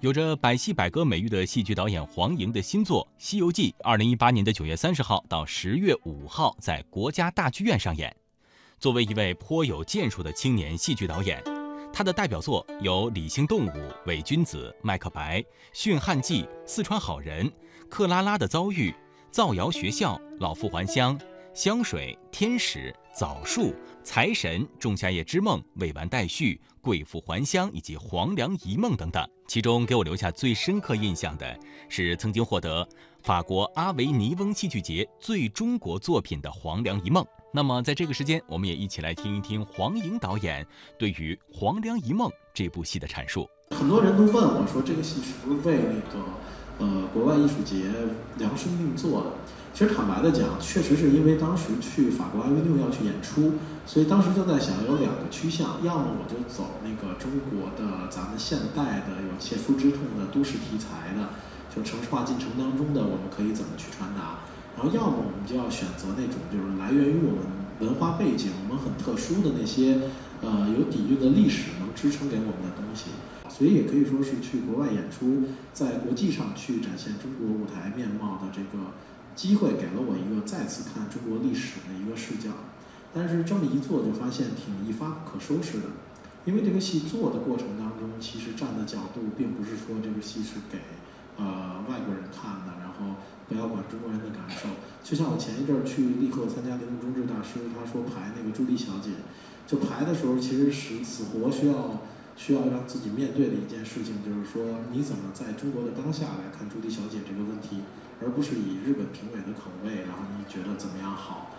有着百戏百歌美誉的戏剧导演黄莹的新作《西游记》，二零一八年的九月三十号到十月五号在国家大剧院上演。作为一位颇有建树的青年戏剧导演，他的代表作有《理性动物》《伪君子》《麦克白》《驯汉记》《四川好人》《克拉拉的遭遇》《造谣学校》《老妇还乡》《香水》《天使》《枣树》《财神》《仲夏夜之梦》《未完待续》《贵妇还乡》以及《黄粱一梦》等等。其中给我留下最深刻印象的是曾经获得法国阿维尼翁戏剧节最中国作品的《黄粱一梦》。那么在这个时间，我们也一起来听一听黄莹导演对于《黄粱一梦》这部戏的阐述。很多人都问我说，这个戏是不是为那个呃国外艺术节量身定做的？其实坦白的讲，确实是因为当时去法国艾维纽要去演出，所以当时就在想有两个趋向，要么我就走那个中国的咱们现代的有切肤之痛的都市题材的，就城市化进程当中的我们可以怎么去传达，然后要么我们就要选择那种就是来源于我们文化背景、我们很特殊的那些呃有底蕴的历史能支撑给我们的东西，所以也可以说是去国外演出，在国际上去展现中国舞台面貌的这个。机会给了我一个再次看中国历史的一个视角，但是这么一做就发现挺一发不可收拾的，因为这个戏做的过程当中，其实站的角度并不是说这个戏是给呃外国人看的，然后不要管中国人的感受。就像我前一阵儿去立刻参加铃木忠志大师，他说排那个朱莉小姐，就排的时候其实是死活需要需要让自己面对的一件事情，就是说你怎么在中国的当下来看朱莉小姐这个问题。而不是以日本评委的口味，然后你觉得怎么样好？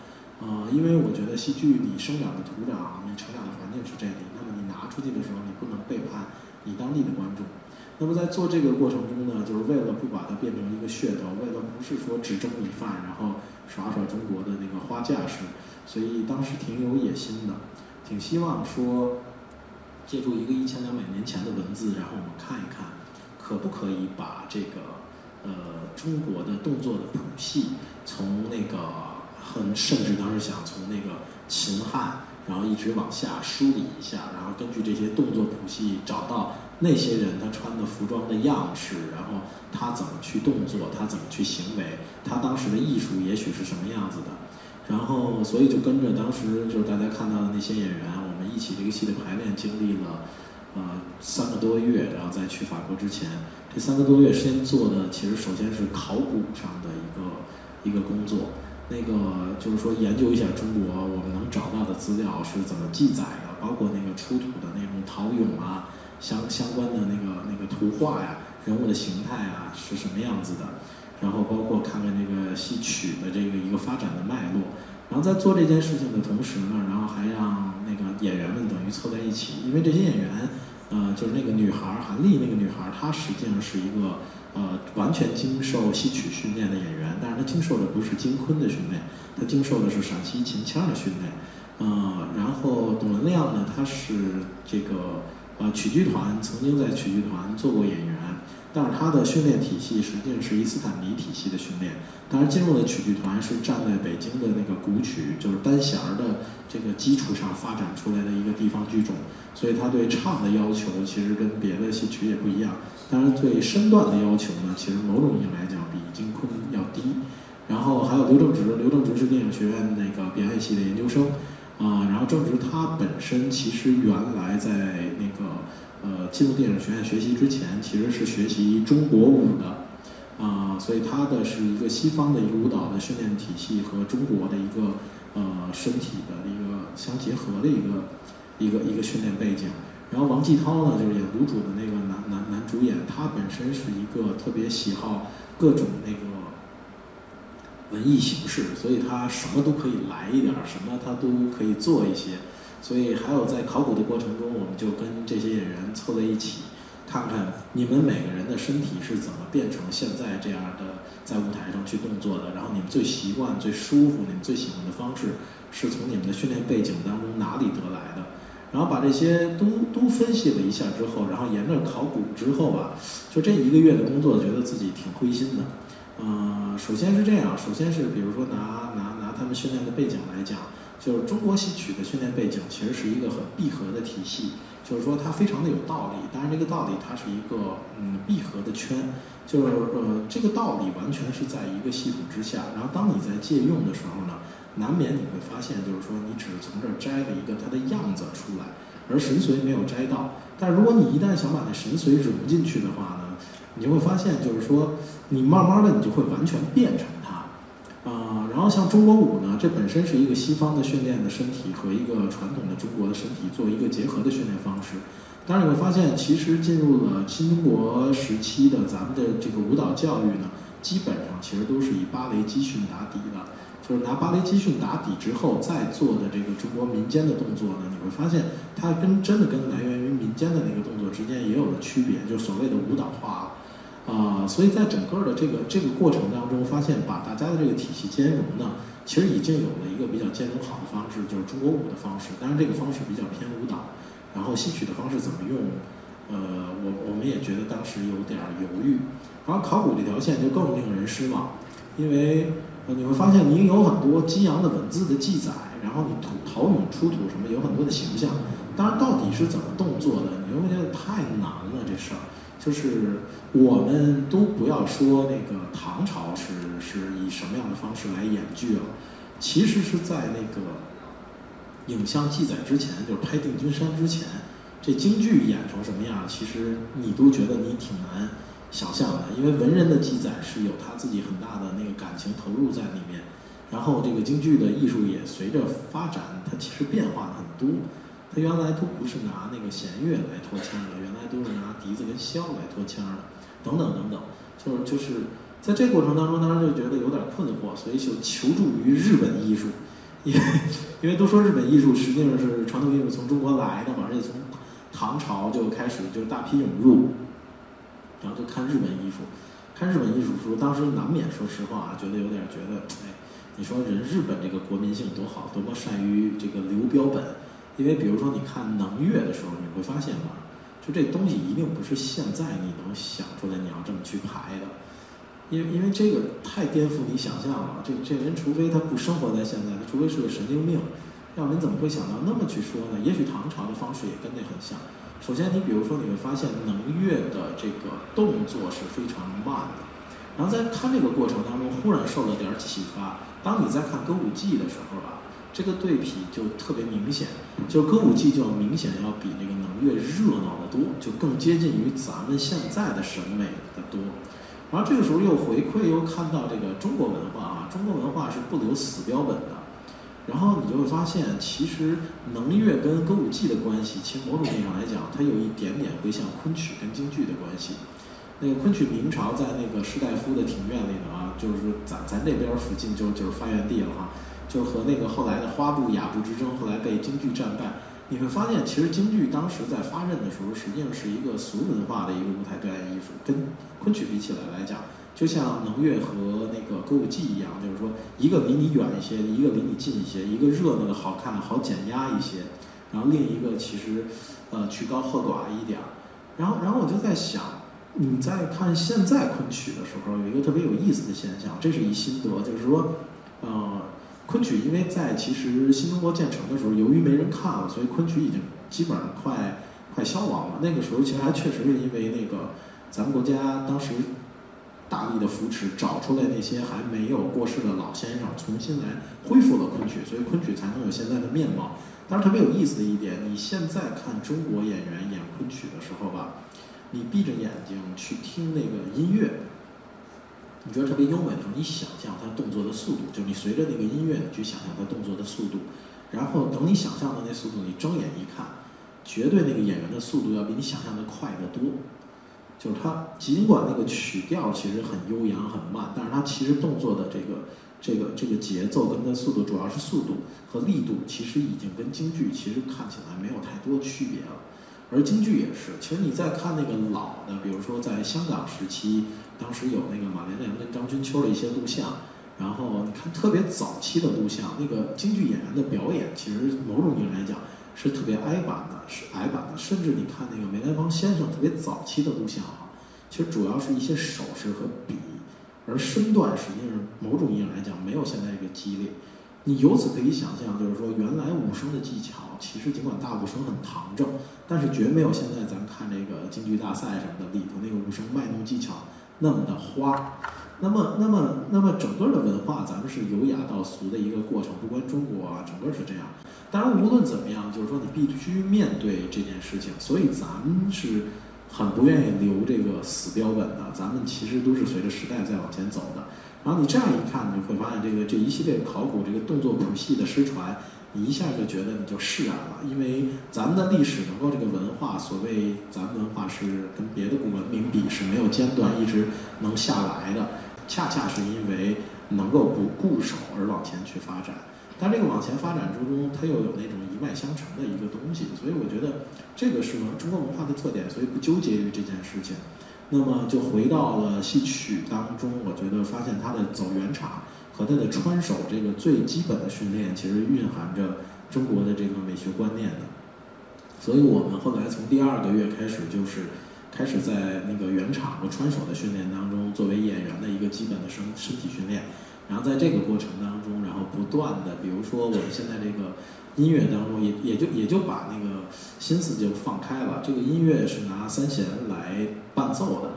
呃，因为我觉得戏剧你生长的土壤，你成长的环境是这里，那么你拿出去的时候，你不能背叛你当地的观众。那么在做这个过程中呢，就是为了不把它变成一个噱头，为了不是说只蒸米饭，然后耍耍中国的那个花架势，所以当时挺有野心的，挺希望说借助一个一千两百年前的文字，然后我们看一看，可不可以把这个。呃，中国的动作的谱系，从那个很甚至当时想从那个秦汉，然后一直往下梳理一下，然后根据这些动作谱系找到那些人他穿的服装的样式，然后他怎么去动作，他怎么去行为，他当时的艺术也许是什么样子的，然后所以就跟着当时就是大家看到的那些演员，我们一起这个戏的排练经历了呃三个多月，然后在去法国之前。这三个多月时间做的，其实首先是考古上的一个一个工作，那个就是说研究一下中国我们能找到的资料是怎么记载的，包括那个出土的那种陶俑啊，相相关的那个那个图画呀，人物的形态啊是什么样子的，然后包括看看这个戏曲的这个一个发展的脉络，然后在做这件事情的同时呢，然后还让那个演员们等于凑在一起，因为这些演员。呃，就是那个女孩韩丽，那个女孩，她实际上是一个呃完全经受戏曲训练的演员，但是她经受的不是金昆的训练，她经受的是陕西秦腔的训练。呃，然后董文亮呢，他是这个呃曲剧团曾经在曲剧团做过演员。但是他的训练体系实际上是伊斯坦尼体系的训练，当然进入了曲剧团是站在北京的那个古曲，就是单弦儿的这个基础上发展出来的一个地方剧种，所以他对唱的要求其实跟别的戏曲也不一样。当然对身段的要求呢，其实某种意义来讲比京昆要低。然后还有刘正直，刘正直是电影学院那个表演系的研究生，啊，然后正直他本身其实原来在那个。呃，进入电影学院学习之前，其实是学习中国舞的，啊，所以他的是一个西方的一个舞蹈的训练体系和中国的一个呃身体的一个相结合的一个一个一个训练背景。然后王继涛呢，就是演卤煮的那个男男男主演，他本身是一个特别喜好各种那个文艺形式，所以他什么都可以来一点，什么他都可以做一些。所以还有在考古的过程中，我们就跟这些演员凑在一起，看看你们每个人的身体是怎么变成现在这样的，在舞台上去动作的。然后你们最习惯、最舒服、你们最喜欢的方式，是从你们的训练背景当中哪里得来的？然后把这些都都分析了一下之后，然后沿着考古之后吧，就这一个月的工作，觉得自己挺灰心的。嗯，首先是这样，首先是比如说拿拿拿他们训练的背景来讲。就是中国戏曲的训练背景其实是一个很闭合的体系，就是说它非常的有道理。当然，这个道理它是一个嗯闭合的圈，就是呃这个道理完全是在一个系统之下。然后当你在借用的时候呢，难免你会发现，就是说你只是从这儿摘了一个它的样子出来，而神髓没有摘到。但如果你一旦想把那神髓融进去的话呢，你就会发现，就是说你慢慢的你就会完全变成它。然后像中国舞呢，这本身是一个西方的训练的身体和一个传统的中国的身体做一个结合的训练方式。当然你会发现，其实进入了新中国时期的咱们的这个舞蹈教育呢，基本上其实都是以芭蕾基训打底的，就是拿芭蕾基训打底之后再做的这个中国民间的动作呢，你会发现它跟真的跟来源于民间的那个动作之间也有了区别，就所谓的舞蹈化。啊，所以在整个的这个这个过程当中，发现把大家的这个体系兼容呢，其实已经有了一个比较兼容好的方式，就是中国舞的方式。当然，这个方式比较偏舞蹈，然后戏曲的方式怎么用，呃，我我们也觉得当时有点犹豫。然后考古这条线就更令人失望，因为你会发现你有很多激昂的文字的记载，然后你土陶俑出土什么有很多的形象，当然到底是怎么动作的，你会觉得太难了这事儿。就是我们都不要说那个唐朝是是以什么样的方式来演剧了，其实是在那个影像记载之前，就是拍《定军山》之前，这京剧演成什么样，其实你都觉得你挺难想象的，因为文人的记载是有他自己很大的那个感情投入在里面，然后这个京剧的艺术也随着发展，它其实变化很多。他原来都不是拿那个弦乐来拖腔的，原来都是拿笛子跟箫来拖腔的，等等等等，就是就是在这过程当中，当时就觉得有点困惑，所以就求助于日本艺术，因为因为都说日本艺术实际上是传统艺术从中国来的嘛，而且从唐朝就开始就大批涌入，然后就看日本艺术，看日本艺术书，当时难免说实话啊，觉得有点觉得，哎，你说人日本这个国民性多好，多么善于这个留标本。因为比如说，你看能乐的时候，你会发现吧，就这东西一定不是现在你能想出来，你要这么去排的，因为因为这个太颠覆你想象了。这这人除非他不生活在现在，他除非是个神经病，要不然怎么会想到那么去说呢？也许唐朝的方式也跟那很像。首先，你比如说你会发现能乐的这个动作是非常慢的，然后在看这个过程当中，忽然受了点启发。当你在看歌舞伎的时候吧。这个对比就特别明显，就歌舞伎就明显要比那个能乐热闹的多，就更接近于咱们现在的审美的多。然后这个时候又回馈又看到这个中国文化啊，中国文化是不留死标本的。然后你就会发现，其实能乐跟歌舞伎的关系，其实某种意义上来讲，它有一点点会像昆曲跟京剧的关系。那个昆曲明朝在那个士大夫的庭院里呢啊，就是咱咱这边附近就就是发源地了哈。就和那个后来的花布雅布之争，后来被京剧战败。你会发现，其实京剧当时在发轫的时候，实际上是一个俗文化的一个舞台表演艺术，跟昆曲比起来来讲，就像能乐和那个歌舞伎一样，就是说一个离你远一些，一个离你近一些，一个热闹的好看的好减压一些，然后另一个其实，呃，曲高和寡一点儿。然后，然后我就在想，你在看现在昆曲的时候，有一个特别有意思的现象，这是一心得，就是说，呃。昆曲因为在其实新中国建成的时候，由于没人看了，所以昆曲已经基本上快快消亡了。那个时候其实还确实是因为那个咱们国家当时大力的扶持，找出来那些还没有过世的老先生，重新来恢复了昆曲，所以昆曲才能有现在的面貌。但是特别有意思的一点，你现在看中国演员演昆曲的时候吧，你闭着眼睛去听那个音乐。你觉得特别优美的时候，你想象他动作的速度，就是你随着那个音乐，你去想象他动作的速度，然后等你想象的那速度，你睁眼一看，绝对那个演员的速度要比你想象的快得多。就是他尽管那个曲调其实很悠扬很慢，但是他其实动作的这个这个这个节奏跟他速度，主要是速度和力度，其实已经跟京剧其实看起来没有太多区别了。而京剧也是，其实你再看那个老的，比如说在香港时期。当时有那个马连良跟张君秋的一些录像，然后你看特别早期的录像，那个京剧演员的表演，其实某种意义来讲是特别矮板的，是矮板的。甚至你看那个梅兰芳先生特别早期的录像啊，其实主要是一些手势和笔，而身段实际上某种意义来讲没有现在这个激烈。你由此可以想象，就是说原来武生的技巧，其实尽管大武生很堂正，但是绝没有现在咱们看这个京剧大赛什么的里头那个武生卖弄技巧那么的花。那么，那么，那么整个的文化，咱们是由雅到俗的一个过程，不光中国啊，整个是这样。当然，无论怎么样，就是说你必须面对这件事情，所以咱们是很不愿意留这个死标本的。咱们其实都是随着时代在往前走的。然后你这样一看，你会发现这个这一系列考古这个动作谱系的失传，你一下就觉得你就释然了，因为咱们的历史能够这个文化，所谓咱们文化是跟别的古文明比是没有间断，一直能下来的，恰恰是因为能够不固守而往前去发展。但这个往前发展之中，它又有那种一脉相承的一个东西，所以我觉得这个是中国文化的特点，所以不纠结于这件事情。那么就回到了戏曲当中，我觉得发现他的走圆场和他的穿手这个最基本的训练，其实蕴含着中国的这个美学观念的。所以我们后来从第二个月开始，就是开始在那个圆场和穿手的训练当中，作为演员的一个基本的身身体训练。然后在这个过程当中，然后不断的，比如说我们现在这个。音乐当中也也就也就把那个心思就放开了。这个音乐是拿三弦来伴奏的，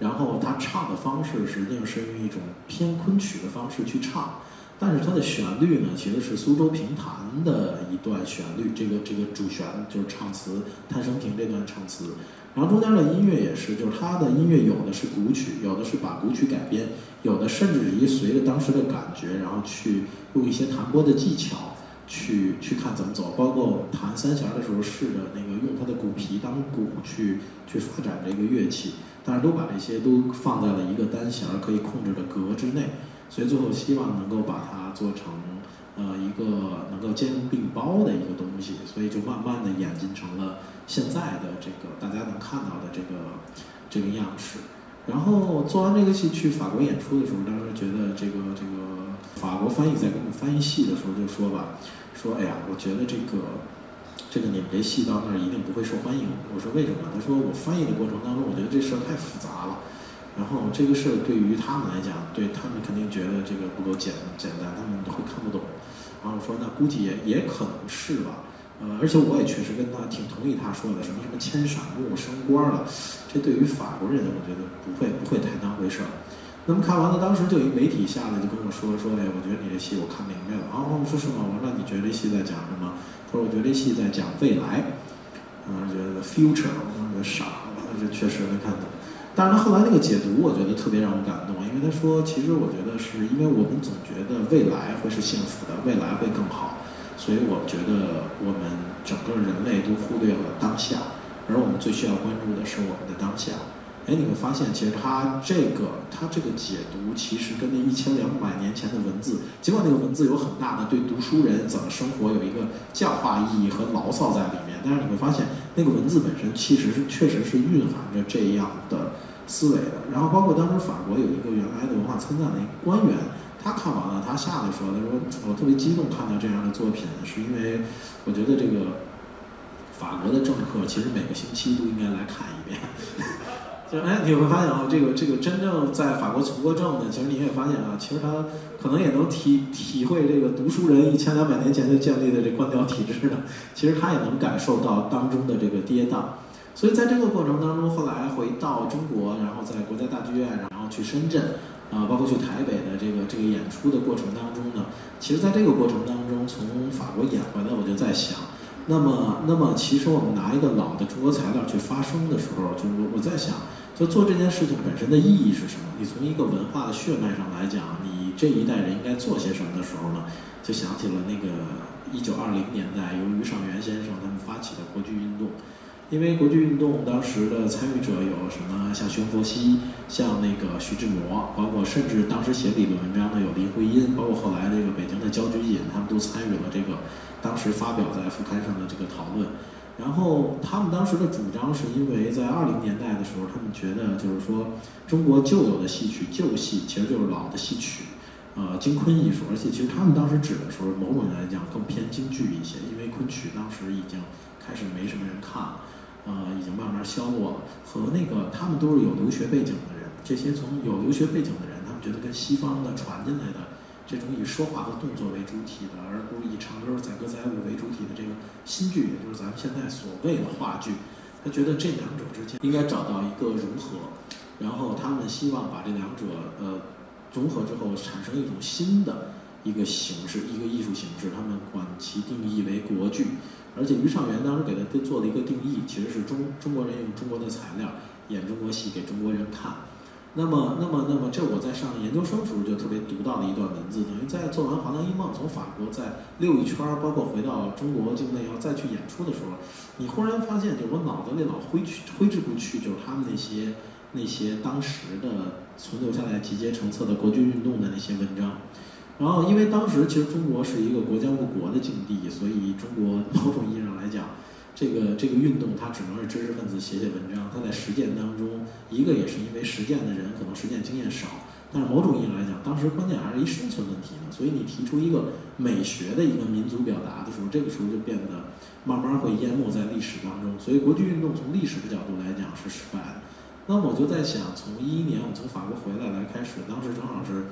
然后他唱的方式实际上是用一种偏昆曲的方式去唱，但是它的旋律呢其实是苏州评弹的一段旋律。这个这个主旋就是唱词《叹生平》这段唱词，然后中间的音乐也是，就是他的音乐有的是古曲，有的是把古曲改编，有的甚至于随着当时的感觉，然后去用一些弹拨的技巧。去去看怎么走，包括弹三弦的时候试着那个用它的鼓皮当鼓去去发展这个乐器，但是都把这些都放在了一个单弦可以控制的格之内，所以最后希望能够把它做成呃一个能够兼容并包的一个东西，所以就慢慢的演进成了现在的这个大家能看到的这个这个样式。然后做完这个戏去法国演出的时候，当时觉得这个这个。法国翻译在给我们翻译戏的时候就说吧，说哎呀，我觉得这个这个你们这戏到那儿一定不会受欢迎。我说为什么？他说我翻译的过程当中，我觉得这事儿太复杂了。然后这个事儿对于他们来讲，对他们肯定觉得这个不够简简单，他们会看不懂。然后我说那估计也也可能是吧。呃，而且我也确实跟他挺同意他说的，什么什么千闪木升官了，这对于法国人我觉得不会不会太当回事儿。那么看完了，当时就一媒体下来就跟我说说，哎，我觉得你这戏我看明白了。啊，我说是吗？我说那你觉得这戏在讲什么？他说我觉得这戏在讲未来。啊，觉得 future，我当时傻了，这确实没看懂。但是他后来那个解读，我觉得特别让我感动，因为他说，其实我觉得是因为我们总觉得未来会是幸福的，未来会更好，所以我觉得我们整个人类都忽略了当下，而我们最需要关注的是我们的当下。哎，你会发现，其实他这个他这个解读，其实跟那一千两百年前的文字，尽管那个文字有很大的对读书人怎么生活有一个教化意义和牢骚在里面，但是你会发现，那个文字本身其实是确实是蕴含着这样的思维的。然后包括当时法国有一个原来的文化参赞的一个官员，他看完了，他下来说，他说我特别激动看到这样的作品，是因为我觉得这个法国的政客其实每个星期都应该来看一遍。就哎，你会发现啊，这个这个真正在法国从过政的，其实你也发现啊，其实他可能也能体体会这个读书人一千两百年前就建立的这官僚体制的，其实他也能感受到当中的这个跌宕。所以在这个过程当中，后来回到中国，然后在国家大剧院，然后去深圳，啊，包括去台北的这个这个演出的过程当中呢，其实在这个过程当中，从法国演回来，我就在想。那么，那么其实我们拿一个老的中国材料去发声的时候，就我我在想，就做这件事情本身的意义是什么？你从一个文化的血脉上来讲，你这一代人应该做些什么的时候呢？就想起了那个一九二零年代由于尚元先生他们发起的国剧运动，因为国剧运动当时的参与者有什么？像熊佛熙，像那个徐志摩，包括甚至当时写理论文章的有林徽因，包括后来这个北京的焦菊隐，他们都参与了这个。当时发表在副刊上的这个讨论，然后他们当时的主张是因为在二零年代的时候，他们觉得就是说中国旧有的戏曲旧戏其实就是老的戏曲，呃，京昆艺术，而且其实他们当时指的时候，某种来讲更偏京剧一些，因为昆曲当时已经开始没什么人看了，呃，已经慢慢消落了。和那个他们都是有留学背景的人，这些从有留学背景的人，他们觉得跟西方的传进来的。这种以说话和动作为主体的，而不是以唱歌载歌载舞为主体的这个新剧，也就是咱们现在所谓的话剧。他觉得这两者之间应该找到一个融合，然后他们希望把这两者呃融合之后产生一种新的一个形式，一个艺术形式。他们管其定义为国剧，而且于尚元当时给他做了一个定义，其实是中中国人用中国的材料演中国戏给中国人看。那么，那么，那么，这我在上研究生时候就特别读到的一段文字，等于在做完《华南一梦》从法国再溜一圈，包括回到中国境内要再去演出的时候，你忽然发现，就我脑子里老挥去挥之不去，就是他们那些那些当时的存留下来集结成册的国军运动的那些文章。然后，因为当时其实中国是一个国将不国的境地，所以中国某种意义上来讲。这个这个运动，它只能是知识分子写写文章。它在实践当中，一个也是因为实践的人可能实践经验少，但是某种意义上来讲，当时关键还是一生存问题呢。所以你提出一个美学的一个民族表达的时候，这个时候就变得慢慢会淹没在历史当中。所以国际运动从历史的角度来讲是失败的。那我就在想，从一一年我从法国回来来开始，当时正好是。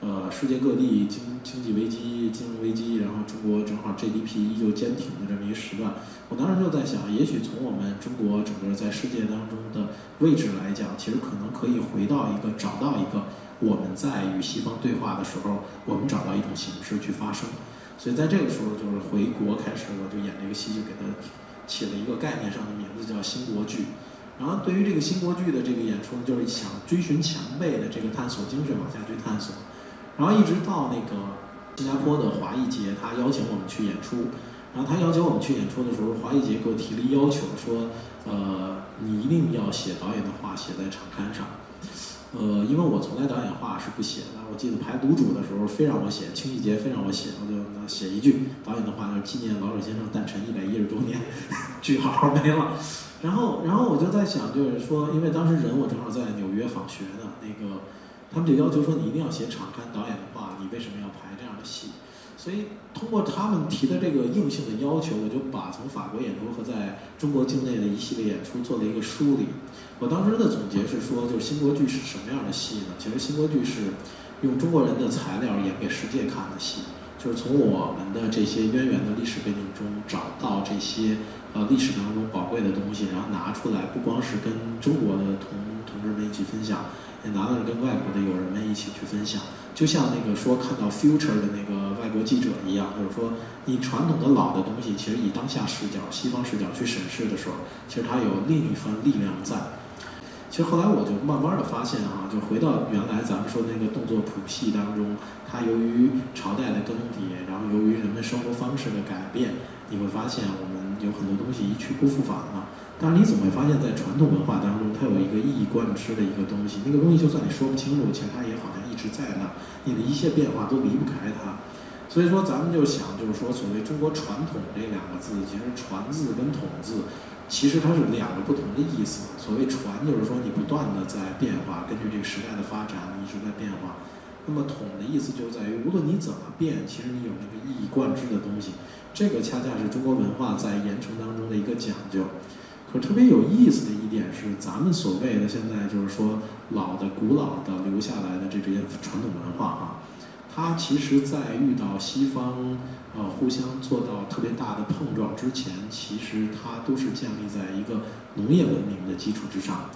呃，世界各地经经济危机、金融危机，然后中国正好 GDP 依旧坚挺的这么一个时段，我当时就在想，也许从我们中国整个在世界当中的位置来讲，其实可能可以回到一个找到一个我们在与西方对话的时候，我们找到一种形式去发声。所以在这个时候，就是回国开始，我就演这个戏，就给它起了一个概念上的名字，叫新国剧。然后对于这个新国剧的这个演出，就是想追寻前辈的这个探索精神，往下去探索。然后一直到那个新加坡的华裔节，他邀请我们去演出。然后他邀请我们去演出的时候，华裔节给我提了一要求，说，呃，你一定要写导演的话写在场刊上。呃，因为我从来导演话是不写的。我记得排独煮的时候，非让我写，清一节非让我写，我就写一句导演的话，就是纪念老舍先生诞辰一百一十周年，句号没了。然后，然后我就在想，就是说，因为当时人我正好在纽约访学呢，那个。他们就要求说你一定要写场刊导演的话，你为什么要排这样的戏？所以通过他们提的这个硬性的要求，我就把从法国演出和在中国境内的一系列演出做了一个梳理。我当时的总结是说，就是新国剧是什么样的戏呢？其实新国剧是用中国人的材料演给世界看的戏，就是从我们的这些渊源的历史背景中找到这些呃历史当中宝贵的东西，然后拿出来，不光是跟中国的同同志们一起分享。也拿到了跟外国的友人们一起去分享，就像那个说看到 future 的那个外国记者一样，就是说你传统的老的东西，其实以当下视角、西方视角去审视的时候，其实它有另一番力量在。其实后来我就慢慢的发现啊，就回到原来咱们说那个动作谱系当中，它由于朝代的更迭，然后由于人们生活方式的改变，你会发现我们有很多东西一去不复返了。但是你总会发现，在传统文化当中，它有一个一以贯之的一个东西。那个东西，就算你说不清楚，其实它也好像一直在那儿。你的一切变化都离不开它。所以说，咱们就想，就是说，所谓中国传统这两个字，其实“传”字跟“统”字，其实它是两个不同的意思。所谓“传”，就是说你不断的在变化，根据这个时代的发展，你一直在变化。那么“统”的意思就在于，无论你怎么变，其实你有那个一以贯之的东西。这个恰恰是中国文化在言承当中的一个讲究。特别有意思的一点是，咱们所谓的现在就是说老的、古老的留下来的这这些传统文化啊，它其实在遇到西方呃互相做到特别大的碰撞之前，其实它都是建立在一个农业文明的基础之上。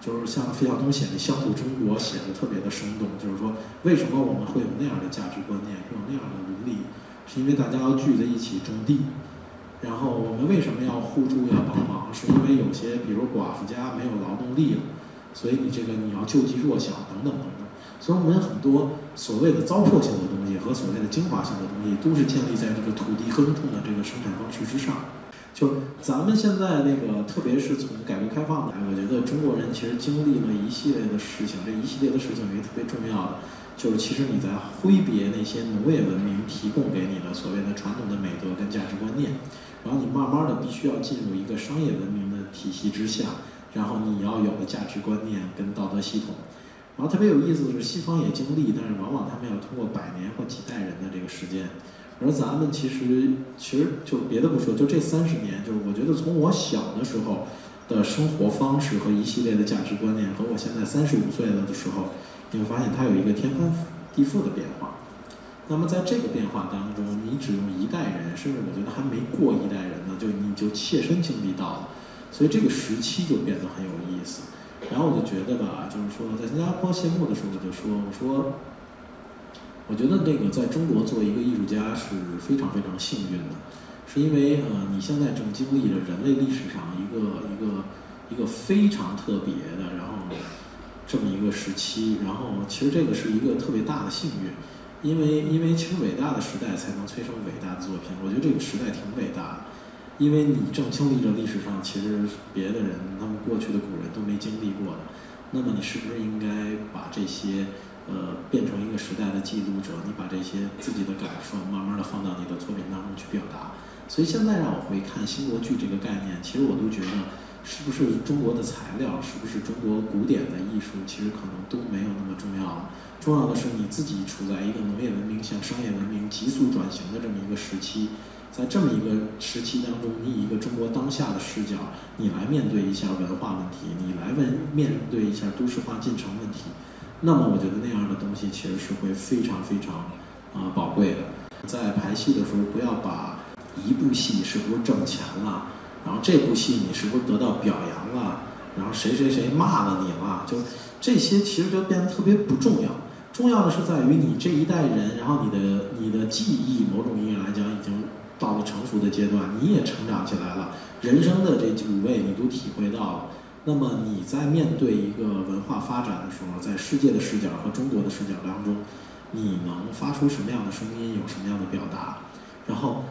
就是像费孝通写的《乡土中国》写的特别的生动，就是说为什么我们会有那样的价值观念，会有那样的伦理，是因为大家要聚在一起种地。然后我们为什么要互助要帮忙？是因为有些比如寡妇家没有劳动力了，所以你这个你要救济弱小等等等等。所以我们很多所谓的糟粕性的东西和所谓的精华性的东西，都是建立在这个土地耕种的这个生产方式之上。就咱们现在那个，特别是从改革开放来，得中国人其实经历了一系列的事情，这一系列的事情也特别重要的。就是其实你在挥别那些农业文明提供给你的所谓的传统的美德跟价值观念，然后你慢慢的必须要进入一个商业文明的体系之下，然后你要有的价值观念跟道德系统。然后特别有意思的是，西方也经历，但是往往他们要通过百年或几代人的这个时间，而咱们其实其实就别的不说，就这三十年，就是我觉得从我小的时候的生活方式和一系列的价值观念，和我现在三十五岁了的时候。你会发现它有一个天翻地覆的变化，那么在这个变化当中，你只用一代人，甚至我觉得还没过一代人呢，就你就切身经历到了，所以这个时期就变得很有意思。然后我就觉得吧，就是说在新加坡谢幕的时候，我就说，我说，我觉得那个在中国做一个艺术家是非常非常幸运的，是因为呃你现在正经历着人类历史上一个一个一个非常特别的，然后这么一个时期，然后其实这个是一个特别大的幸运，因为因为其实伟大的时代才能催生伟大的作品，我觉得这个时代挺伟大的。因为你正经历着历史上其实别的人他们过去的古人都没经历过的，那么你是不是应该把这些呃变成一个时代的记录者？你把这些自己的感受慢慢的放到你的作品当中去表达。所以现在让我回看新国剧这个概念，其实我都觉得是不是中国的材料，是不是中国古典的艺术，其实可能都没有那么重要了。重要的是你自己处在一个农业文明向商业文明急速转型的这么一个时期。在这么一个时期当中，你以一个中国当下的视角，你来面对一下文化问题，你来问面对一下都市化进程问题，那么我觉得那样的东西其实是会非常非常啊宝贵的。在排戏的时候，不要把一部戏是不是挣钱了，然后这部戏你是不是得到表扬了，然后谁谁谁骂了你了，就这些其实就变得特别不重要。重要的是在于你这一代人，然后你的你的记忆，某种意义来讲已经。到了成熟的阶段，你也成长起来了，人生的这五味你都体会到了。那么你在面对一个文化发展的时候，在世界的视角和中国的视角当中，你能发出什么样的声音，有什么样的表达？然后，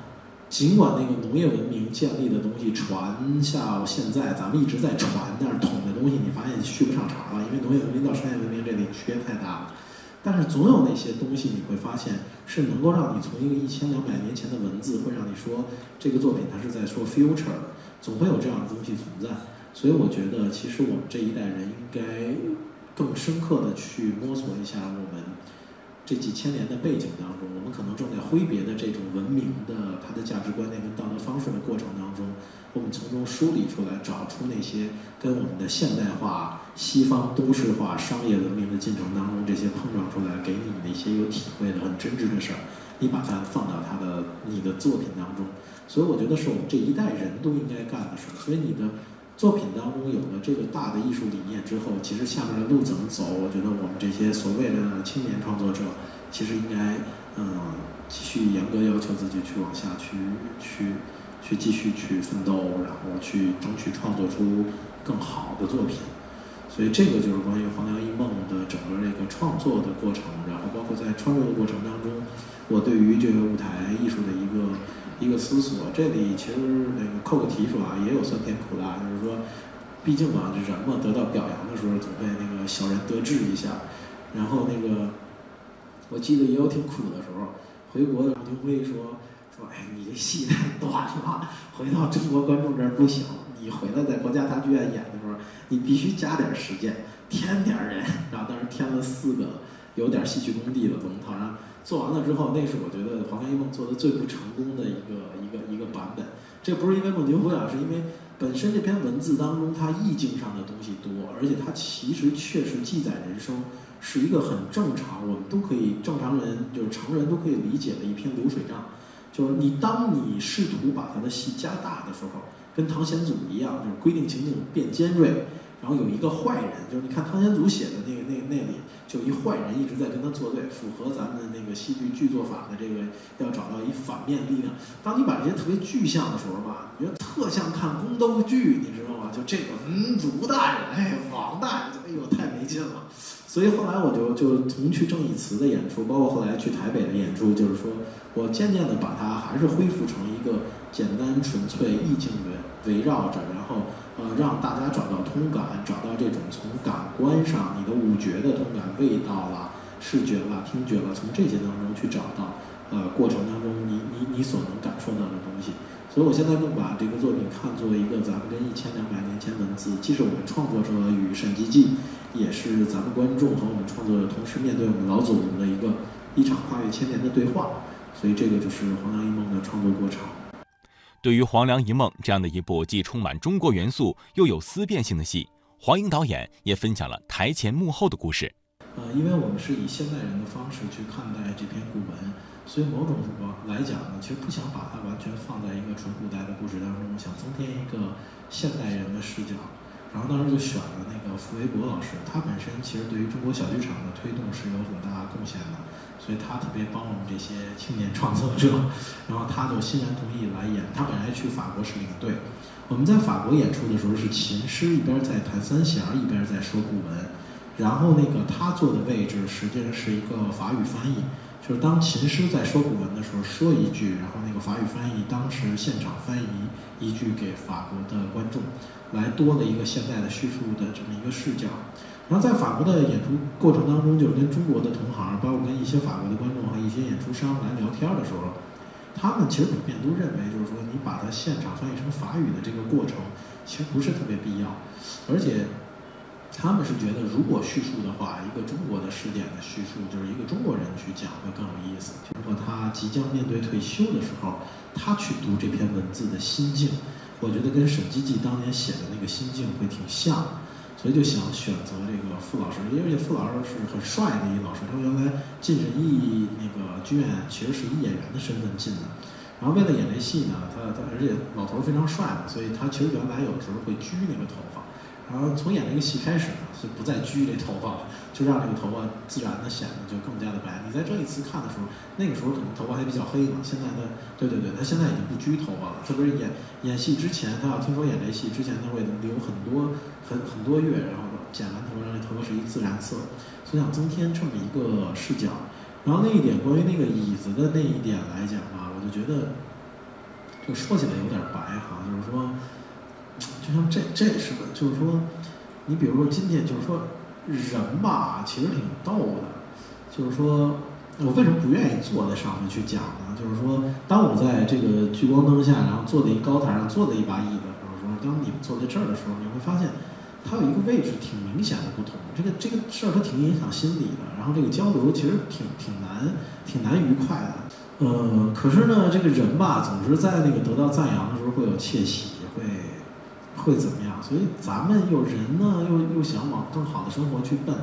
尽管那个农业文明建立的东西传下现在，咱们一直在传，但是统的东西你发现续不上茬了，因为农业文明到商业文明这里区别太大了。但是总有那些东西，你会发现是能够让你从一个一千两百年前的文字，会让你说这个作品它是在说 future，总会有这样的东西存在。所以我觉得，其实我们这一代人应该更深刻的去摸索一下我们这几千年的背景当中，我们可能正在挥别的这种文明的它的价值观念跟道德方式的过程当中。我们从中梳理出来，找出那些跟我们的现代化、西方都市化、商业文明的进程当中这些碰撞出来，给你的一些有体会的、很真挚的事儿，你把它放到他的你的作品当中。所以我觉得是我们这一代人都应该干的事儿。所以你的作品当中有了这个大的艺术理念之后，其实下面的路怎么走？我觉得我们这些所谓的青年创作者，其实应该嗯继续严格要求自己去往下去去。去继续去奋斗，然后去争取创作出更好的作品。所以这个就是关于《黄粱一梦》的整个这个创作的过程，然后包括在创作的过程当中，我对于这个舞台艺术的一个一个思索。这里其实那个扣个题说啊，也有酸甜苦辣，就是说，毕竟嘛，这人嘛，得到表扬的时候总会那个小人得志一下。然后那个，我记得也有挺苦的时候，回国的孟京辉说。说哎，你这戏太短了，回到中国观众这儿不行。你回来在国家大剧院演的时候，你必须加点时间，添点人。然后当时添了四个有点戏曲功底的龙套，然后做完了之后，那是我觉得《黄粱一梦》做的最不成功的一个一个一个版本。这不是因为孟京辉啊，是因为本身这篇文字当中它意境上的东西多，而且它其实确实记载人生，是一个很正常，我们都可以正常人就是成人都可以理解的一篇流水账。就是你，当你试图把它的戏加大的时候，跟唐显祖一样，就是规定情景变尖锐，然后有一个坏人，就是你看汤显祖写的那个那那里，就一坏人一直在跟他作对，符合咱们那个戏剧剧作法的这个要找到一反面力量。当你把这些特别具象的时候吧，你觉得特像看宫斗剧，你知道吗？就这个，嗯，卢大人，哎，王大人，哎呦，太没劲了。所以后来我就就从去正义祠的演出，包括后来去台北的演出，就是说我渐渐的把它还是恢复成一个简单纯粹意境的围绕着，然后呃让大家找到通感，找到这种从感官上你的五觉的通感，味道啦、视觉啦、听觉啦，从这些当中去找到呃过程当中你你你所能感受到的东西。所以我现在更把这个作品看作一个咱们跟一千两百年前文字，既是我们创作者与审集记。也是咱们观众和我们创作者同时面对我们老祖宗的一个一场跨越千年的对话，所以这个就是《黄粱一梦》的创作过程。对于《黄粱一梦》这样的一部既充满中国元素又有思辨性的戏，黄英导演也分享了台前幕后的故事。呃，因为我们是以现代人的方式去看待这篇古文，所以某种来讲呢，其实不想把它完全放在一个纯古代的故事当中，想增添一个现代人的视角。然后当时就选了那个傅维博老师，他本身其实对于中国小剧场的推动是有很大贡献的，所以他特别帮我们这些青年创作者。然后他就欣然同意来演。他本来去法国是领队，我们在法国演出的时候是琴师一边在弹三弦，一边在说古文。然后那个他坐的位置实际上是一个法语翻译，就是当琴师在说古文的时候说一句，然后那个法语翻译当时现场翻译一句给法国的观众，来多了一个现代的叙述的这么一个视角。然后在法国的演出过程当中，就是跟中国的同行，包括跟一些法国的观众和一些演出商来聊天的时候，他们其实普遍都认为，就是说你把它现场翻译成法语的这个过程，其实不是特别必要，而且。他们是觉得，如果叙述的话，一个中国的试点的叙述，就是一个中国人去讲会更有意思。如果他即将面对退休的时候，他去读这篇文字的心境，我觉得跟沈基季当年写的那个心境会挺像，所以就想选择这个傅老师，因为傅老师是很帅的一个老师，他原来进人艺那个剧院其实是以演员的身份进的，然后为了演这戏呢，他他而且老头非常帅嘛，所以他其实原来有时候会拘那个头。然后从演那个戏开始呢，就不再拘这头发了，就让这个头发自然的显得就更加的白。你在这一次看的时候，那个时候可能头发还比较黑嘛。现在的 对对对，他现在已经不拘头发了。特别是演演戏之前，他要听说演这戏之前，他会留很多很很多月，然后剪完头发让这头发是一自然色，所以想增添这么一个视角。然后那一点关于那个椅子的那一点来讲啊，我就觉得，就说起来有点白哈，就是说。就像这这似的，就是说，你比如说今天，就是说人吧，其实挺逗的。就是说我为什么不愿意坐在上面去讲呢？就是说，当我在这个聚光灯下，然后坐在一高台上，坐在一把椅子上的时候，当你们坐在这儿的时候，你会发现它有一个位置挺明显的不同。这个这个事儿它挺影响心理的，然后这个交流其实挺挺难挺难愉快的。呃，可是呢，这个人吧，总是在那个得到赞扬的时候会有窃喜，会。会怎么样？所以咱们有人呢，又又想往更好的生活去奔。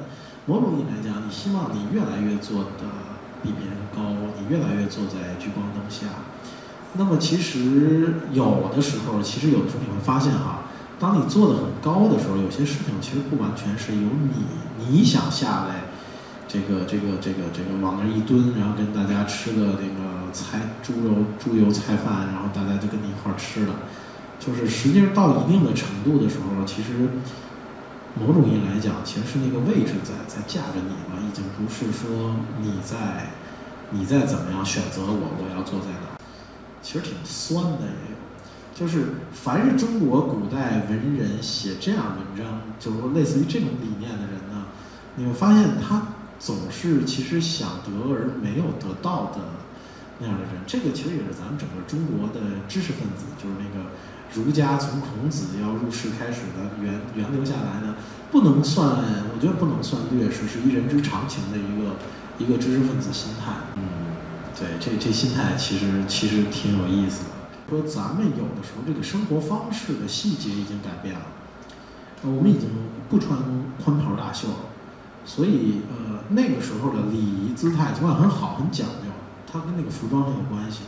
某种意义来讲，你希望你越来越做的比别人高，你越来越坐在聚光灯下。那么其实有的时候，其实有的时候你会发现哈，当你做的很高的时候，有些事情其实不完全是由你你想下来，这个这个这个这个往那一蹲，然后跟大家吃个那个菜猪肉猪油菜饭，然后大家就跟你一块儿吃了。就是实际上到一定的程度的时候，其实某种意义来讲，其实是那个位置在在架着你了，已经不是说你在你在怎么样选择我我要坐在哪，其实挺酸的也有。就是凡是中国古代文人写这样文章，就是说类似于这种理念的人呢，你会发现他总是其实想得而没有得到的那样的人。这个其实也是咱们整个中国的知识分子，就是那个。儒家从孔子要入世开始的源源流下来的，不能算，我觉得不能算劣势，是一人之常情的一个一个知识分子心态。嗯，对，这这心态其实其实挺有意思的。说咱们有的时候这个生活方式的细节已经改变了，呃我们已经不穿宽袍大袖了，所以呃那个时候的礼仪姿态尽管很好很讲究，它跟那个服装很有关系。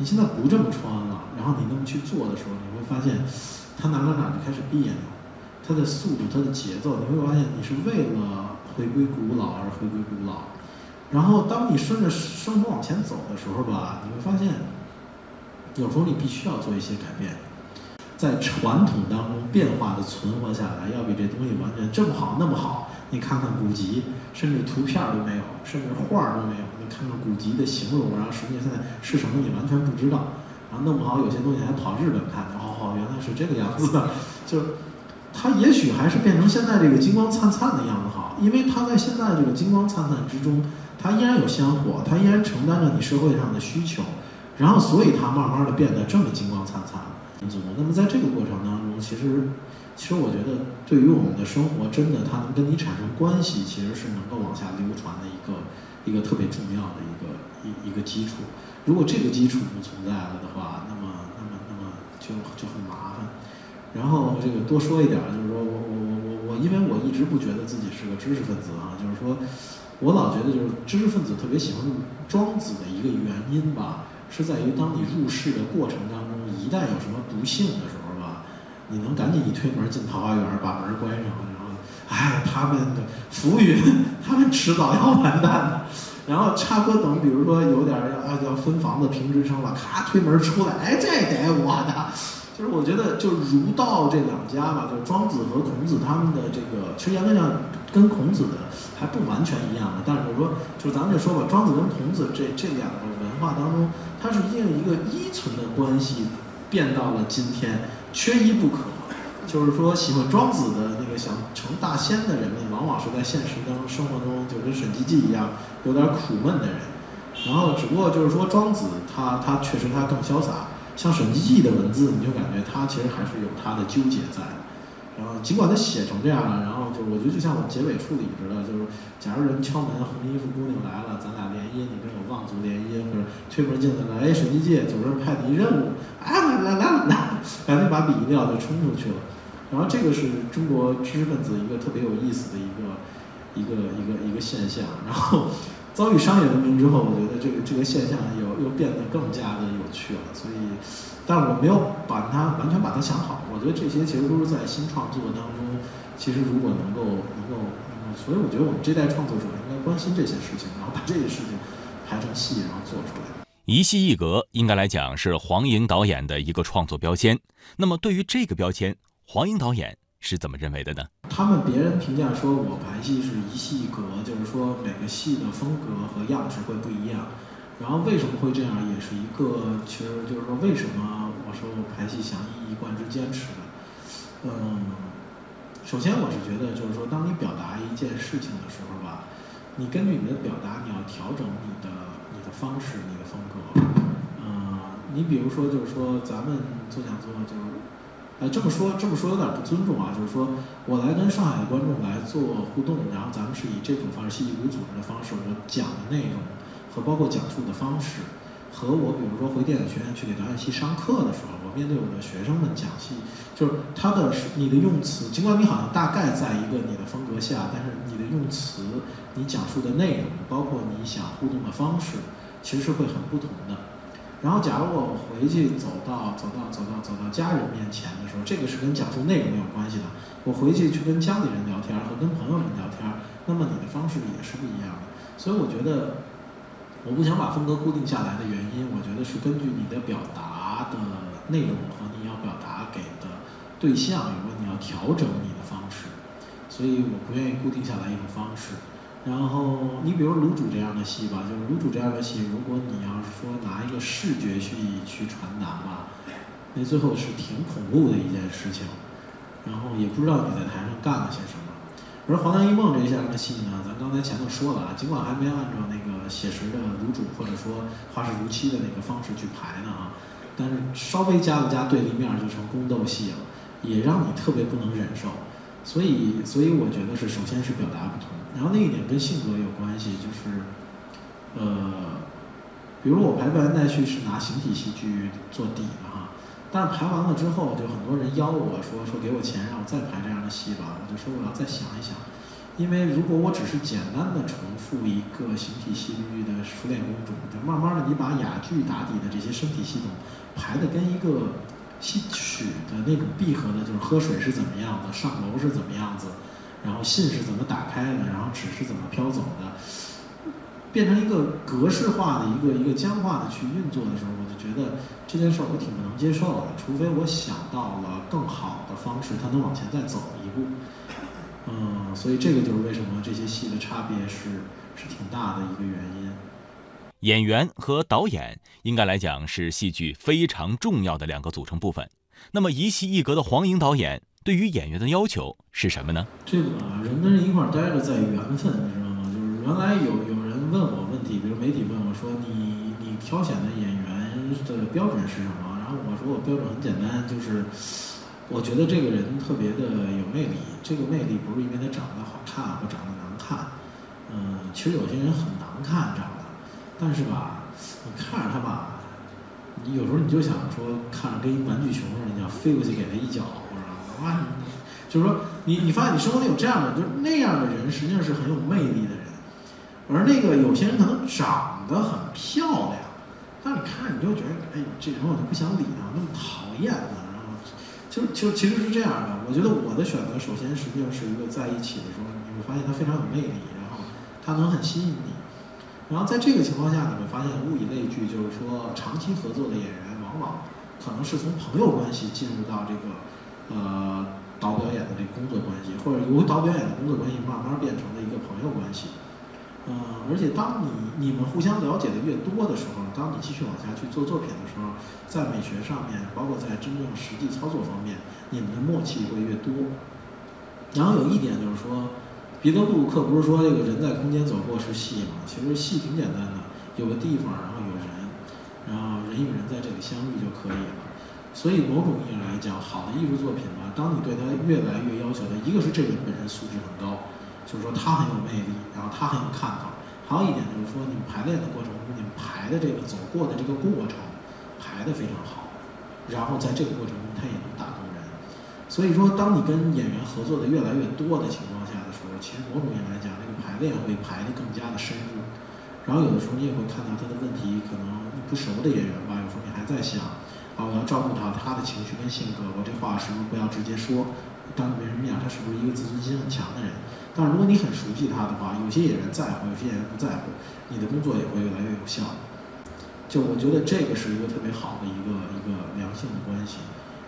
你现在不这么穿了，然后你那么去做的时候，你会发现，它哪哪哪就开始别扭，它的速度、它的节奏，你会发现你是为了回归古老而回归古老。然后当你顺着生活往前走的时候吧，你会发现，有时候你必须要做一些改变，在传统当中变化的存活下来，要比这东西完全这么好那么好。你看看古籍，甚至图片都没有，甚至画都没有。看看古籍的形容，然后实际上现在是什么，你完全不知道。然后弄不好有些东西还跑日本看，哦，原来是这个样子的。就它也许还是变成现在这个金光灿灿的样子好，因为它在现在这个金光灿灿之中，它依然有香火，它依然承担着你社会上的需求。然后所以它慢慢的变得这么金光灿灿。那么在这个过程当中，其实。其实我觉得，对于我们的生活，真的它能跟你产生关系，其实是能够往下流传的一个一个特别重要的一个一一个基础。如果这个基础不存在了的话，那么那么那么就就很麻烦。然后这个多说一点，就是说我我我我我因为我一直不觉得自己是个知识分子啊，就是说，我老觉得就是知识分子特别喜欢庄子的一个原因吧，是在于当你入世的过程当中，一旦有什么不幸的时候吧，你能赶紧一推门进桃花源，把门关上，哎，他们的浮云，他们迟早要完蛋的。然后差不多等，比如说有点要要要分房子评职称了，咔推门出来，哎，这得我的。就是我觉得就儒道这两家吧，就庄子和孔子他们的这个，其实严格上跟孔子的还不完全一样的。但是我说，就咱们就说吧，庄子跟孔子这这两个文化当中，它是因为一个依存的关系变到了今天，缺一不可。就是说，喜欢庄子的想成大仙的人们，往往是在现实当中生活中就跟沈积极一样，有点苦闷的人。然后，只不过就是说，庄子他他确实他更潇洒。像沈积极的文字，你就感觉他其实还是有他的纠结在。然后，尽管他写成这样了，然后就我觉得就像我结尾处理似的，就是假如人敲门，红衣服姑娘来了，咱俩联姻，你跟我望族联姻，或者推门进来了，哎，沈积极主任派你一任务，哎，来来来来，赶紧把笔一撂就冲出去了。然后这个是中国知识分子一个特别有意思的一个一个一个一个现象。然后遭遇商业文明之后，我觉得这个这个现象又又变得更加的有趣了。所以，但我没有把它完全把它想好。我觉得这些其实都是在新创作当中，其实如果能够能够，所以我觉得我们这代创作者应该关心这些事情，然后把这些事情排成戏，然后做出来。一戏一格应该来讲是黄莹导演的一个创作标签。那么对于这个标签，黄英导演是怎么认为的呢？他们别人评价说我排戏是一戏一格，就是说每个戏的风格和样式会不一样。然后为什么会这样，也是一个其实就是说为什么我说我排戏想一以贯之坚持的。嗯，首先我是觉得就是说，当你表达一件事情的时候吧，你根据你的表达，你要调整你的你的方式、你的风格。嗯，你比如说就是说咱们做讲座就是。呃，这么说这么说有点不尊重啊！就是说我来跟上海的观众来做互动，然后咱们是以这种方式，戏剧组组织的方式，我讲的内容和包括讲述的方式，和我比如说回电影学院去给导演系上课的时候，我面对我的学生们讲戏，就是他的你的用词，尽管你好像大概在一个你的风格下，但是你的用词、你讲述的内容，包括你想互动的方式，其实是会很不同的。然后，假如我回去走到走到走到走到家人面前的时候，这个是跟讲述内容有关系的。我回去去跟家里人聊天和跟朋友们聊天，那么你的方式也是不一样的。所以我觉得，我不想把风格固定下来的原因，我觉得是根据你的表达的内容和你要表达给的对象，有没有你要调整你的方式。所以我不愿意固定下来一种方式。然后你比如《卤煮》这样的戏吧，就是《卤煮》这样的戏，如果你要是说拿一个视觉去去传达吧，那最后是挺恐怖的一件事情。然后也不知道你在台上干了些什么。而《黄粱一梦》这一下的戏呢，咱刚才前头说了啊，尽管还没按照那个写实的卤煮或者说花式如期的那个方式去排呢啊，但是稍微加了加对立面就成宫斗戏了，也让你特别不能忍受。所以，所以我觉得是首先是表达不同。然后那一点跟性格有关系，就是，呃，比如我排完再去是拿形体戏剧做底的哈，但是排完了之后，就很多人邀我说说给我钱让我再排这样的戏吧，我就说我要再想一想，因为如果我只是简单的重复一个形体戏剧的熟练工种，就慢慢的你把哑剧打底的这些身体系统排的跟一个戏曲的那种闭合的，就是喝水是怎么样的，上楼是怎么样子。然后信是怎么打开的，然后纸是怎么飘走的，变成一个格式化的一个一个僵化的去运作的时候，我就觉得这件事儿我挺不能接受的。除非我想到了更好的方式，它能往前再走一步。嗯，所以这个就是为什么这些戏的差别是是挺大的一个原因。演员和导演应该来讲是戏剧非常重要的两个组成部分。那么一戏一格的黄莹导演。对于演员的要求是什么呢？这个人跟人一块儿待着在缘分，你知道吗？就是原来有有人问我问题，比如媒体问我说：“你你挑选的演员的标准是什么？”然后我说：“我标准很简单，就是我觉得这个人特别的有魅力。这个魅力不是因为他长得好看或长得难看，嗯，其实有些人很难看长得，但是吧，你看着他吧，你有时候你就想说，看着跟一玩具熊似的，你要飞过去给他一脚。”啊，你就是说，你你发现你生活里有这样的，就是那样的人，实际上是很有魅力的人。而那个有些人可能长得很漂亮，但你看你就觉得，哎，这人我就不想理他，那么讨厌的。然后，就就其实是这样的。我觉得我的选择，首先实际上是一个在一起的时候，你会发现他非常有魅力，然后他能很吸引你。然后在这个情况下，你会发现物以类聚，就是说长期合作的演员往往可能是从朋友关系进入到这个呃导表演的这工作关系，或者由导表演的工作关系慢慢变成了一个朋友关系。呃，而且当你你们互相了解的越多的时候，当你继续往下去做作品的时候，在美学上面，包括在真正实际操作方面，你们的默契会越多。然后有一点就是说，彼得·布鲁克不是说这个人在空间走过是戏吗？其实戏挺简单的，有个地方，然后有人，然后人与人在这里相遇就可以了。所以某种意义上来讲，好的艺术作品吧，当你对它越来越要求的，一个是这人本身素质很高。就是说他很有魅力，然后他很有看法。还有一点就是说，你排练的过程中，你排的这个走过的这个过程，排的非常好。然后在这个过程中，他也能打动人。所以说，当你跟演员合作的越来越多的情况下的时候，其实某种意义来讲，这个排练会排的更加的深入。然后有的时候你也会看到他的问题，可能你不熟的演员吧，有时候你还在想，啊，我要照顾到他的情绪跟性格，我这话是不是不要直接说？当着别人面，他是不是一个自尊心很强的人？但是如果你很熟悉他的话，有些演员在乎，有些演员不在乎，你的工作也会越来越有效。就我觉得这个是一个特别好的一个一个良性的关系。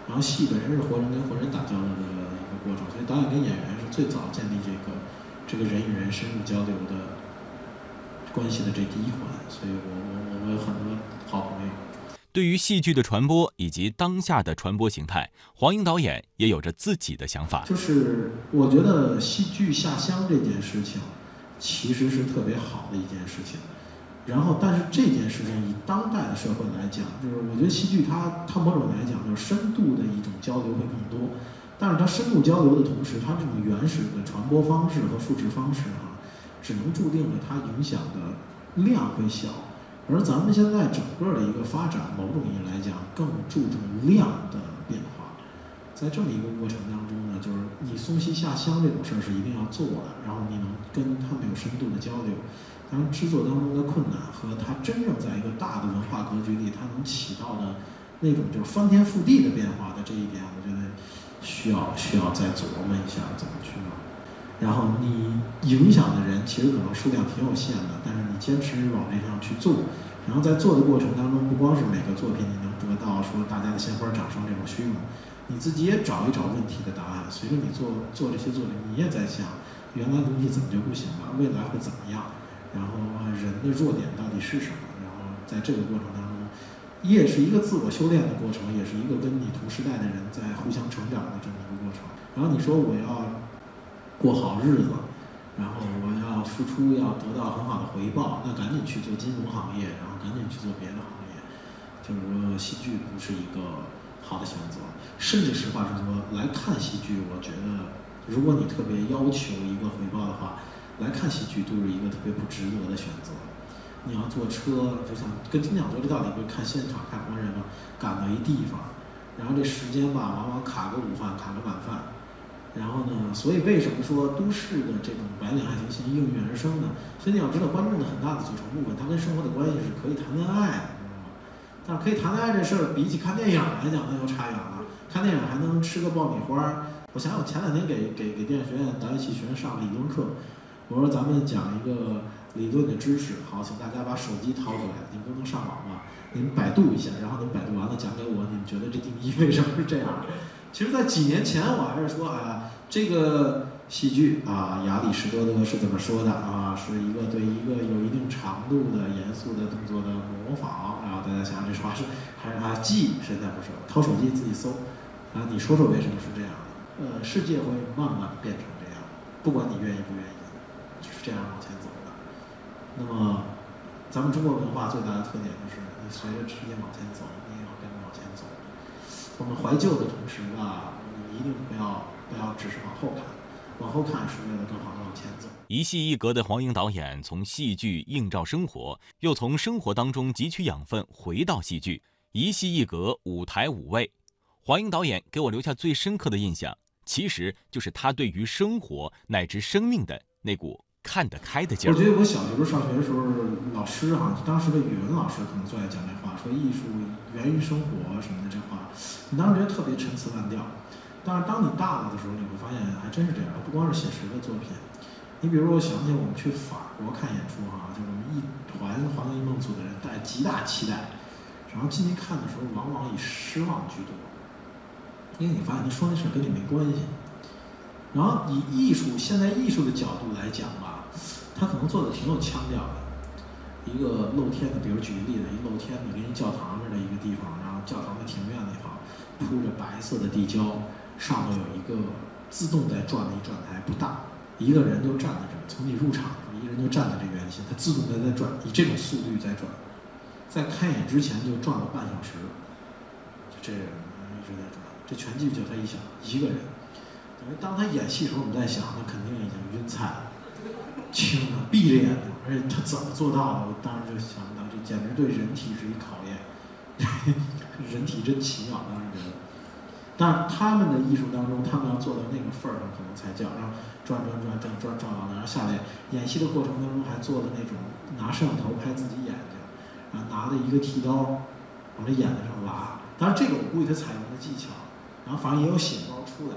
然后戏本身是活人跟活人打交道的一个过程，所以导演跟演员是最早建立这个这个人与人深入交流的关系的这第一环。所以我我我我有很多好朋友。对于戏剧的传播以及当下的传播形态，黄英导演也有着自己的想法。就是我觉得戏剧下乡这件事情，其实是特别好的一件事情。然后，但是这件事情以当代的社会来讲，就是我觉得戏剧它它某种来讲就是深度的一种交流会更多。但是它深度交流的同时，它这种原始的传播方式和复制方式啊，只能注定了它影响的量会小。而咱们现在整个的一个发展，某种意义来讲，更注重量的变化。在这么一个过程当中呢，就是你松西下乡这种事儿是一定要做的，然后你能跟他们有深度的交流。当然，制作当中的困难和它真正在一个大的文化格局里，它能起到的那种就是翻天覆地的变化的这一点，我觉得需要需要再琢磨一下怎么去。然后你影响的人其实可能数量挺有限的，但是你坚持往这上去做，然后在做的过程当中，不光是每个作品你能得到说大家的鲜花掌声这种虚荣，你自己也找一找问题的答案。随着你做做这些作品，你也在想原来东西怎么就不行了，未来会怎么样？然后人的弱点到底是什么？然后在这个过程当中，也是一个自我修炼的过程，也是一个跟你同时代的人在互相成长的这么一个过程。然后你说我要。过好日子，然后我要付出，要得到很好的回报，那赶紧去做金融行业，然后赶紧去做别的行业。就是说，戏剧不是一个好的选择。甚至实话实说，来看戏剧，我觉得，如果你特别要求一个回报的话，来看戏剧都是一个特别不值得的选择。你要坐车，就像跟金讲座这道理，不是看现场看活人吗？赶到一地方，然后这时间吧，往往卡个午饭，卡个晚饭。然后呢？所以为什么说都市的这种白领爱情戏应运而生呢？所以你要知道，观众的很大的组成部分，他跟生活的关系是可以谈恋爱，知道吗？但是可以谈恋爱这事儿，比起看电影来讲，那又差远了。看电影还能吃个爆米花。我想想，前两天给给给电影学院导演系学生上理论课，我说咱们讲一个理论的知识，好，请大家把手机掏出来，你们都能上网吗？你们百度一下，然后你们百度完了讲给我，你们觉得这定义为什么是这样？其实，在几年前，我还是说啊，这个戏剧啊，亚里士多德是怎么说的啊？是一个对一个有一定长度的严肃的动作的模仿。然后大家想想，这话是还是啊？记？现在不说，掏手机自己搜。啊，你说说为什么是这样的？呃，世界会慢慢变成这样，不管你愿意不愿意，就是这样往前走的。那么，咱们中国文化最大的特点就是，你随着时间往前走。我们怀旧的同时吧，你一定不要不要只是往后看，往后看是为了更好的往前走。一戏一格的黄英导演从戏剧映照生活，又从生活当中汲取养分回到戏剧，一戏一格，舞台五味。黄英导演给我留下最深刻的印象，其实就是他对于生活乃至生命的那股看得开的劲儿。我觉得我小学时候上学的时候，老师哈，当时的语文老师可能最爱讲这话，说艺术源于生活什么的这话，你当时觉得特别陈词滥调。但是当你大了的时候，你会发现还真是这样，不光是写实的作品。你比如我想起我们去法国看演出哈，就我们一团黄金梦组的人带极大期待，然后进去看的时候，往往以失望居多，因为你发现他说那事跟你没关系。然后以艺术现在艺术的角度来讲吧，他可能做的挺有腔调的。一个露天的，比如举个例子，一露天的跟一教堂似的一个地方，然后教堂的庭院铺着白色的地胶，上头有一个自动在转的一转台，不大。一个人就站在这儿，从你入场，一个人就站在这圆心，它自动在在转，以这种速率在转，在开演之前就转了半小时，就这人一直在转，这全剧就他一想一个人，等于当他演戏的时候，我们在想，他肯定已经晕菜了，青了，闭着眼睛，而且他怎么做到的？我当时就想到，这简直对人体是一考验，人体真奇妙，但他们的艺术当中，他们要做到那个份儿上，可能才叫然后转转转转转转完了，然后下来演戏的过程当中还做了那种拿摄像头拍自己眼睛，然后拿着一个剃刀往这眼睛上拉。当然这个我估计他采用的技巧，然后反正也有血包出来，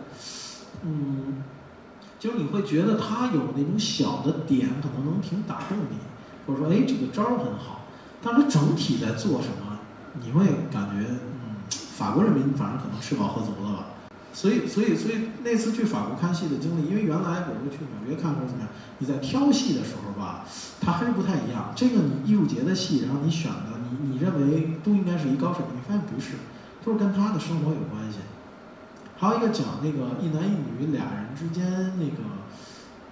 嗯，就是你会觉得他有那种小的点，可能能挺打动你，或者说哎这个招儿很好，但是他整体在做什么，你会感觉。法国人民反而可能吃饱喝足了吧，所以所以所以那次去法国看戏的经历，因为原来比如去纽约看或者怎么样，你在挑戏的时候吧，它还是不太一样。这个你艺术节的戏，然后你选的，你你认为都应该是一高水平，你发现不是，都是跟他的生活有关系。还有一个讲那个一男一女俩人之间那个，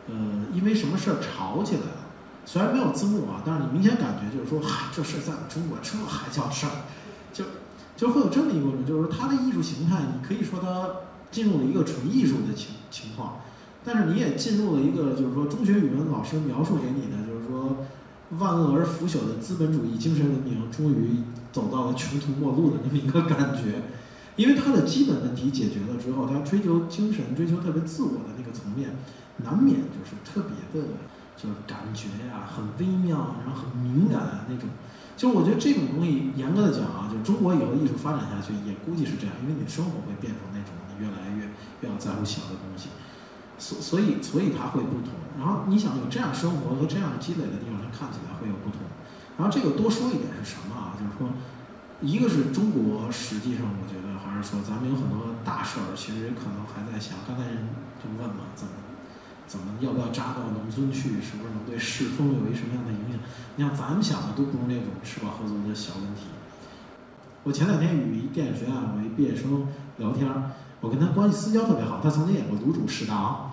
呃，因为什么事儿吵起来了，虽然没有字幕啊，但是你明显感觉就是说，嗨，这事在中国这还叫事儿，就。就会有这么一个过程，就是说他的艺术形态，你可以说他进入了一个纯艺术的情情况，但是你也进入了一个，就是说中学语文老师描述给你的，就是说万恶而腐朽的资本主义精神文明终于走到了穷途末路的那么一个感觉，因为他的基本问题解决了之后，他追求精神、追求特别自我的那个层面，难免就是特别的，就是感觉呀很微妙，然后很敏感啊那种。就我觉得这种东西，严格的讲啊，就中国以后艺术发展下去，也估计是这样，因为你的生活会变成那种你越来越越要在乎小的东西，所所以所以它会不同。然后你想有这样生活和这样积累的地方，它看起来会有不同。然后这个多说一点是什么啊？就是说，一个是中国实际上我觉得还是说咱们有很多大事儿，其实可能还在想。刚才人就问嘛，怎么？怎么要不要扎到农村去？是不是能对世风有一什么样的影响？你像咱们想的都不是那种吃饱喝足的小问题。我前两天与一电影学院我一毕业生聊天，我跟他关系私交特别好，他曾经演过卤煮史达，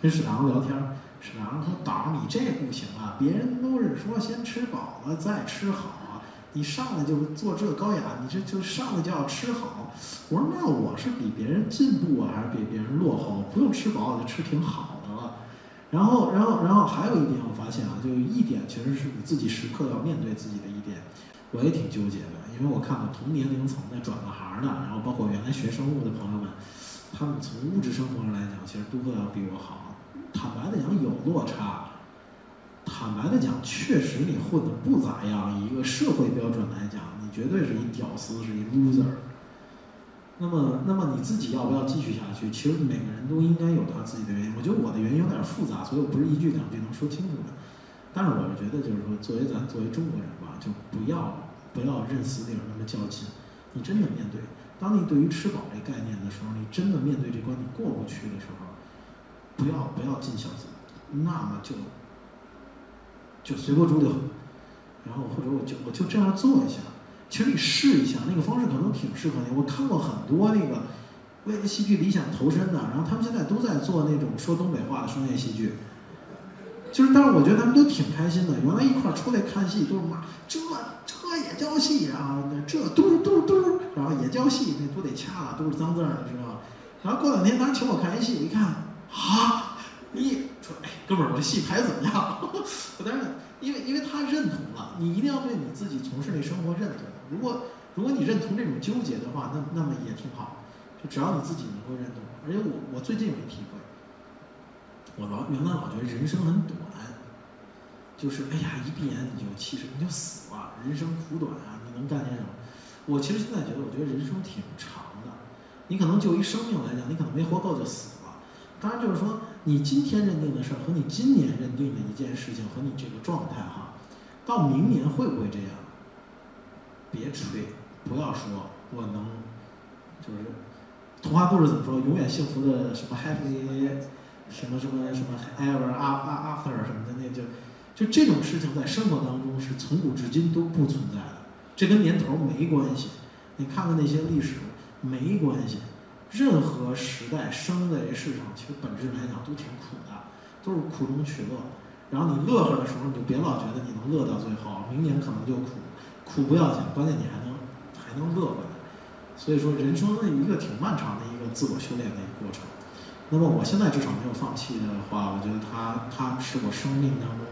跟史达聊天，史达说：“导，你这不行啊，别人都是说先吃饱了再吃好，你上来就做这高雅，你这就上来就要吃好。”我说：“那我是比别人进步啊，还是比别人落后？不用吃饱我就吃挺好。”然后，然后，然后还有一点，我发现啊，就一点其实是你自己时刻要面对自己的一点，我也挺纠结的，因为我看到同年龄层的转了行的，然后包括原来学生物的朋友们，他们从物质生活上来讲，其实都会要比我好。坦白的讲，有落差。坦白的讲，确实你混的不咋样。以一个社会标准来讲，你绝对是一屌丝，是一 loser。那么，那么你自己要不要继续下去？其实每个人都应该有他自己的原因。我觉得我的原因有点复杂，所以我不是一句两句能说清楚的。但是我是觉得，就是说，作为咱作为中国人吧，就不要不要认死理儿那么较劲。你真的面对，当你对于吃饱这概念的时候，你真的面对这关你过不去的时候，不要不要尽孝子，那么就就随波逐流，然后或者我就我就这样做一下。其实你试一下那个方式可能挺适合你。我看过很多那个为了戏剧理想投身的，然后他们现在都在做那种说东北话的商业戏剧。就是，但是我觉得他们都挺开心的。原来一块儿出来看戏都是骂这这也叫戏，啊这嘟嘟嘟，然后也叫戏，那都得掐了，都是脏字儿，知道吧？然后过两天他请我看一戏，一看啊，你说哎，哥们儿，我这戏拍怎么样？我当时因为因为他认同了，你一定要对你自己从事那生活认同。如果如果你认同这种纠结的话，那那么也挺好，就只要你自己能够认同。而且我我最近有体会，我老原来老觉得人生很短，就是哎呀一闭眼你就七十你就死了，人生苦短啊，你能干点什么？我其实现在觉得，我觉得人生挺长的，你可能就一生命来讲，你可能没活够就死了。当然就是说，你今天认定的事儿和你今年认定的一件事情和你这个状态哈，到明年会不会这样？别吹，不要说我能，就是童话故事怎么说？永远幸福的什么 happy，什么什么什么 ever after 什么的，那就就这种事情在生活当中是从古至今都不存在的。这跟年头没关系，你看看那些历史没关系。任何时代生在这世上，其实本质来讲都挺苦的，都是苦中取乐。然后你乐呵的时候，你就别老觉得你能乐到最后，明年可能就苦。苦不要紧，关键你还能还能乐回来。所以说，人生的一个挺漫长的一个自我修炼的一个过程。那么我现在至少没有放弃的话，我觉得它它是我生命当中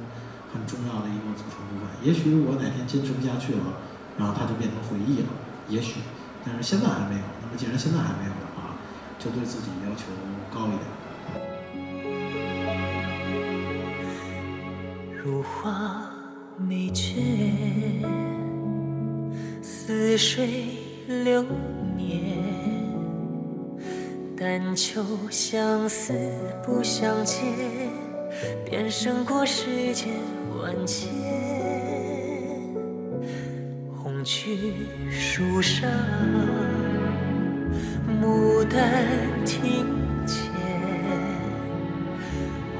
很重要的一个组成部分。也许我哪天坚持不下去了，然后它就变成回忆了。也许，但是现在还没有。那么既然现在还没有，就对自己要求高一点。如花美眷。似水流年，但求相思不相见，便胜过世间万千。红去树上，牡丹亭前，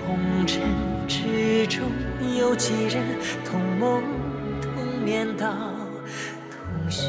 红尘之中有几人同梦同眠到？同穴